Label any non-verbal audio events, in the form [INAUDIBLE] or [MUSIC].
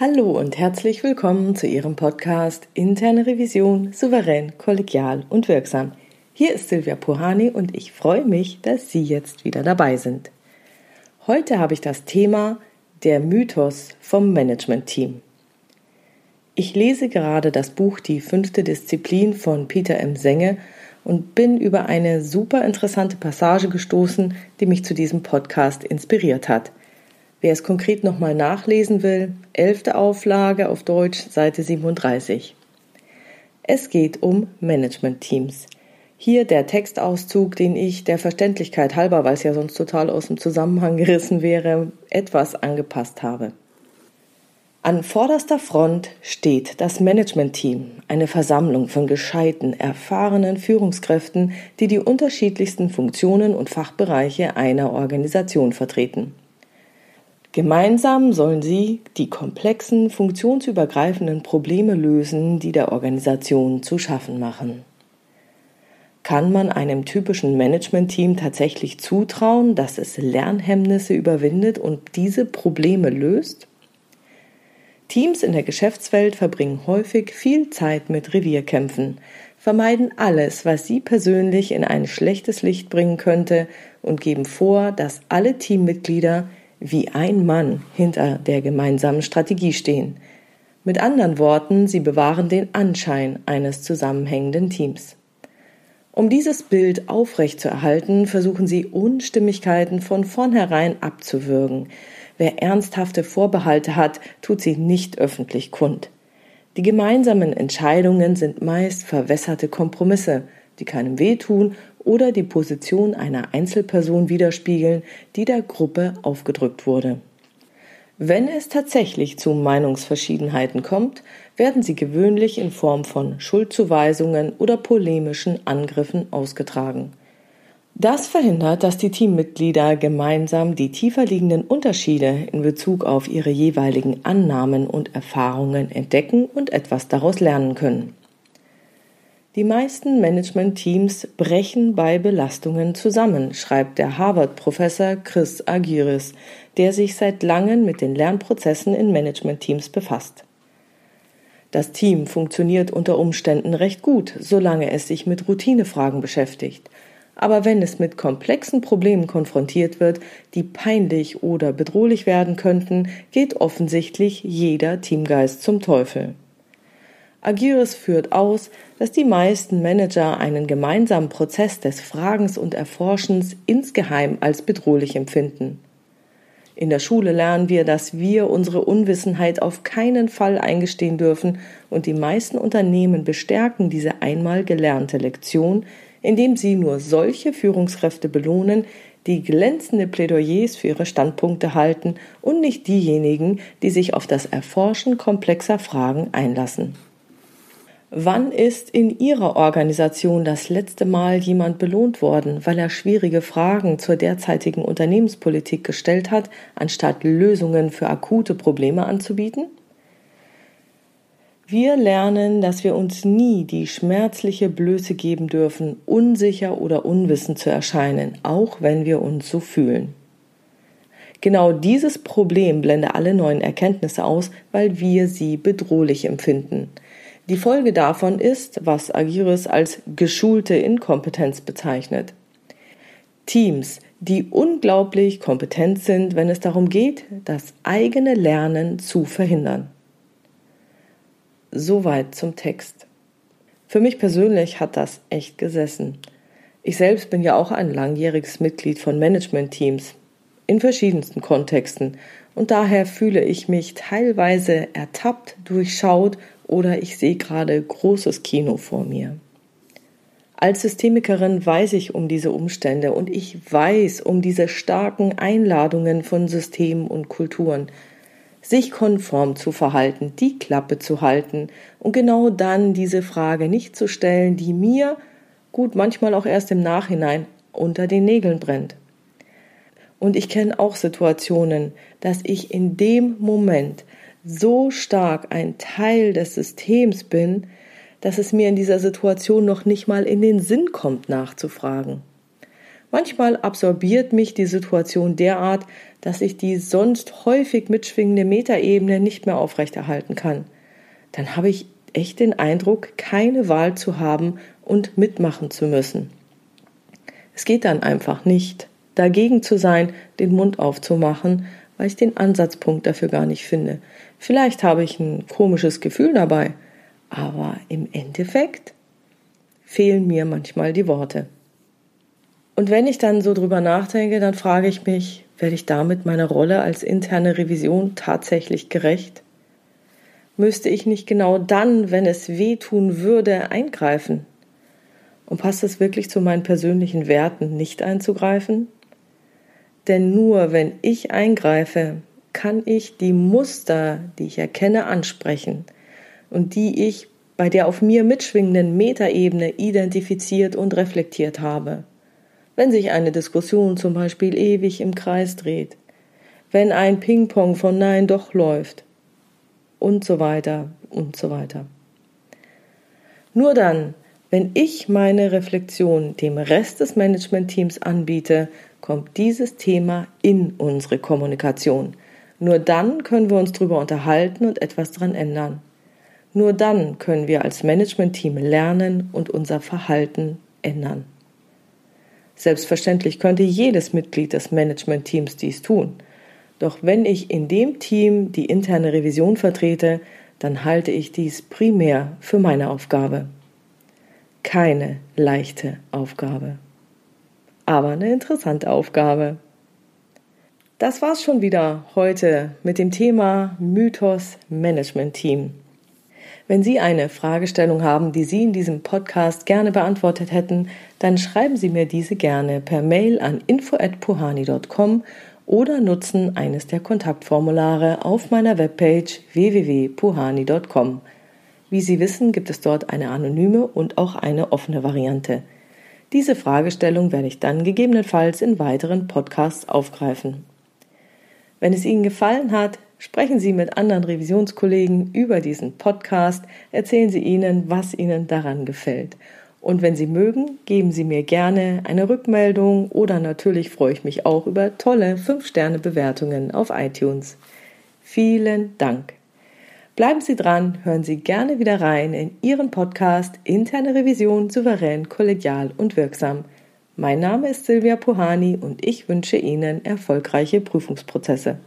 Hallo und herzlich willkommen zu Ihrem Podcast Interne Revision souverän, kollegial und wirksam. Hier ist Silvia Puhani und ich freue mich, dass Sie jetzt wieder dabei sind. Heute habe ich das Thema der Mythos vom Management-Team. Ich lese gerade das Buch Die fünfte Disziplin von Peter M. Senge und bin über eine super interessante Passage gestoßen, die mich zu diesem Podcast inspiriert hat. Wer es konkret nochmal nachlesen will, elfte Auflage auf Deutsch, Seite 37. Es geht um Management-Teams. Hier der Textauszug, den ich der Verständlichkeit halber, weil es ja sonst total aus dem Zusammenhang [LAUGHS] gerissen wäre, etwas angepasst habe. An vorderster Front steht das Management-Team, eine Versammlung von gescheiten, erfahrenen Führungskräften, die die unterschiedlichsten Funktionen und Fachbereiche einer Organisation vertreten. Gemeinsam sollen sie die komplexen, funktionsübergreifenden Probleme lösen, die der Organisation zu schaffen machen. Kann man einem typischen Management-Team tatsächlich zutrauen, dass es Lernhemmnisse überwindet und diese Probleme löst? Teams in der Geschäftswelt verbringen häufig viel Zeit mit Revierkämpfen, vermeiden alles, was sie persönlich in ein schlechtes Licht bringen könnte und geben vor, dass alle Teammitglieder wie ein Mann hinter der gemeinsamen Strategie stehen. Mit anderen Worten, sie bewahren den Anschein eines zusammenhängenden Teams. Um dieses Bild aufrechtzuerhalten, versuchen sie Unstimmigkeiten von vornherein abzuwürgen. Wer ernsthafte Vorbehalte hat, tut sie nicht öffentlich kund. Die gemeinsamen Entscheidungen sind meist verwässerte Kompromisse, die keinem wehtun oder die Position einer Einzelperson widerspiegeln, die der Gruppe aufgedrückt wurde. Wenn es tatsächlich zu Meinungsverschiedenheiten kommt, werden sie gewöhnlich in Form von Schuldzuweisungen oder polemischen Angriffen ausgetragen. Das verhindert, dass die Teammitglieder gemeinsam die tiefer liegenden Unterschiede in Bezug auf ihre jeweiligen Annahmen und Erfahrungen entdecken und etwas daraus lernen können. Die meisten Management-Teams brechen bei Belastungen zusammen, schreibt der Harvard-Professor Chris Agiris, der sich seit langem mit den Lernprozessen in Management-Teams befasst. Das Team funktioniert unter Umständen recht gut, solange es sich mit Routinefragen beschäftigt. Aber wenn es mit komplexen Problemen konfrontiert wird, die peinlich oder bedrohlich werden könnten, geht offensichtlich jeder Teamgeist zum Teufel. Agiris führt aus, dass die meisten Manager einen gemeinsamen Prozess des Fragens und Erforschens insgeheim als bedrohlich empfinden. In der Schule lernen wir, dass wir unsere Unwissenheit auf keinen Fall eingestehen dürfen, und die meisten Unternehmen bestärken diese einmal gelernte Lektion, indem sie nur solche Führungskräfte belohnen, die glänzende Plädoyers für ihre Standpunkte halten und nicht diejenigen, die sich auf das Erforschen komplexer Fragen einlassen. Wann ist in Ihrer Organisation das letzte Mal jemand belohnt worden, weil er schwierige Fragen zur derzeitigen Unternehmenspolitik gestellt hat, anstatt Lösungen für akute Probleme anzubieten? Wir lernen, dass wir uns nie die schmerzliche Blöße geben dürfen, unsicher oder unwissend zu erscheinen, auch wenn wir uns so fühlen. Genau dieses Problem blende alle neuen Erkenntnisse aus, weil wir sie bedrohlich empfinden. Die Folge davon ist, was Agiris als geschulte Inkompetenz bezeichnet. Teams, die unglaublich kompetent sind, wenn es darum geht, das eigene Lernen zu verhindern. Soweit zum Text. Für mich persönlich hat das echt gesessen. Ich selbst bin ja auch ein langjähriges Mitglied von Management-Teams in verschiedensten Kontexten und daher fühle ich mich teilweise ertappt, durchschaut oder ich sehe gerade großes Kino vor mir. Als Systemikerin weiß ich um diese Umstände und ich weiß um diese starken Einladungen von Systemen und Kulturen, sich konform zu verhalten, die Klappe zu halten und genau dann diese Frage nicht zu stellen, die mir, gut manchmal auch erst im Nachhinein, unter den Nägeln brennt. Und ich kenne auch Situationen, dass ich in dem Moment so stark ein Teil des Systems bin, dass es mir in dieser Situation noch nicht mal in den Sinn kommt, nachzufragen. Manchmal absorbiert mich die Situation derart, dass ich die sonst häufig mitschwingende Metaebene nicht mehr aufrechterhalten kann. Dann habe ich echt den Eindruck, keine Wahl zu haben und mitmachen zu müssen. Es geht dann einfach nicht, dagegen zu sein, den Mund aufzumachen, weil ich den Ansatzpunkt dafür gar nicht finde. Vielleicht habe ich ein komisches Gefühl dabei, aber im Endeffekt fehlen mir manchmal die Worte. Und wenn ich dann so drüber nachdenke, dann frage ich mich, werde ich damit meiner Rolle als interne Revision tatsächlich gerecht? Müsste ich nicht genau dann, wenn es weh tun würde, eingreifen? Und passt es wirklich zu meinen persönlichen Werten, nicht einzugreifen? Denn nur wenn ich eingreife, kann ich die Muster, die ich erkenne, ansprechen und die ich bei der auf mir mitschwingenden Metaebene identifiziert und reflektiert habe wenn sich eine Diskussion zum Beispiel ewig im Kreis dreht, wenn ein Ping-Pong von Nein doch läuft und so weiter und so weiter. Nur dann, wenn ich meine Reflexion dem Rest des Managementteams anbiete, kommt dieses Thema in unsere Kommunikation. Nur dann können wir uns darüber unterhalten und etwas daran ändern. Nur dann können wir als Managementteam lernen und unser Verhalten ändern. Selbstverständlich könnte jedes Mitglied des Managementteams dies tun. Doch wenn ich in dem Team die interne Revision vertrete, dann halte ich dies primär für meine Aufgabe. Keine leichte Aufgabe. Aber eine interessante Aufgabe. Das war's schon wieder heute mit dem Thema Mythos Management Team. Wenn Sie eine Fragestellung haben, die Sie in diesem Podcast gerne beantwortet hätten, dann schreiben Sie mir diese gerne per Mail an info@puhani.com oder nutzen eines der Kontaktformulare auf meiner Webpage www.puhani.com. Wie Sie wissen, gibt es dort eine anonyme und auch eine offene Variante. Diese Fragestellung werde ich dann gegebenenfalls in weiteren Podcasts aufgreifen. Wenn es Ihnen gefallen hat, Sprechen Sie mit anderen Revisionskollegen über diesen Podcast, erzählen Sie ihnen, was Ihnen daran gefällt. Und wenn Sie mögen, geben Sie mir gerne eine Rückmeldung oder natürlich freue ich mich auch über tolle 5-Sterne-Bewertungen auf iTunes. Vielen Dank. Bleiben Sie dran, hören Sie gerne wieder rein in Ihren Podcast Interne Revision souverän, kollegial und wirksam. Mein Name ist Silvia Puhani und ich wünsche Ihnen erfolgreiche Prüfungsprozesse.